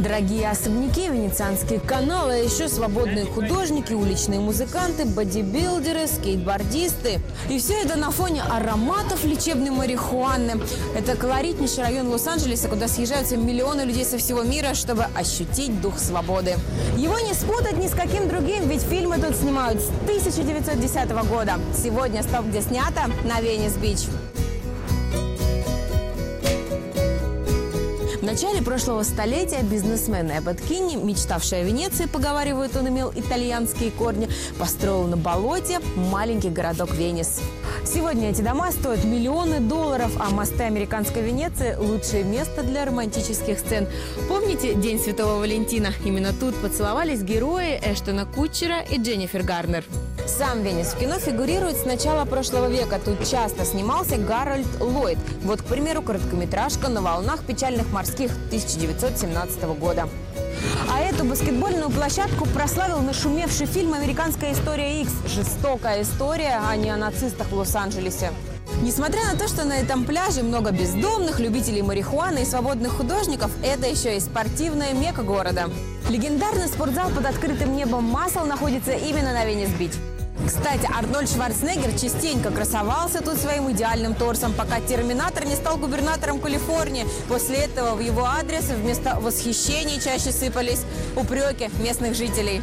Дорогие особняки, венецианские каналы, а еще свободные художники, уличные музыканты, бодибилдеры, скейтбордисты. И все это на фоне ароматов лечебной марихуаны. Это колоритнейший район Лос-Анджелеса, куда съезжаются миллионы людей со всего мира, чтобы ощутить дух свободы. Его не спутать ни с каким другим, ведь фильмы тут снимают с 1910 года. Сегодня стоп, где снято, на Венес-Бич. В начале прошлого столетия бизнесмен Эббот Кинни, мечтавший о Венеции, поговаривают, он имел итальянские корни, построил на болоте маленький городок Венес. Сегодня эти дома стоят миллионы долларов, а мосты американской Венеции – лучшее место для романтических сцен. Помните День Святого Валентина? Именно тут поцеловались герои Эштона Кутчера и Дженнифер Гарнер. Сам Венес в кино фигурирует с начала прошлого века. Тут часто снимался Гарольд Ллойд. Вот, к примеру, короткометражка «На волнах печальных морских» 1917 года. А эту баскетбольную площадку прославил нашумевший фильм «Американская история X». Жестокая история, а не о нацистах в Лос-Анджелесе. Несмотря на то, что на этом пляже много бездомных, любителей марихуаны и свободных художников, это еще и спортивная мека города. Легендарный спортзал под открытым небом масел находится именно на Венес-Бич. Кстати, Арнольд Шварценеггер частенько красовался тут своим идеальным торсом, пока Терминатор не стал губернатором Калифорнии. После этого в его адрес вместо восхищений чаще сыпались упреки местных жителей.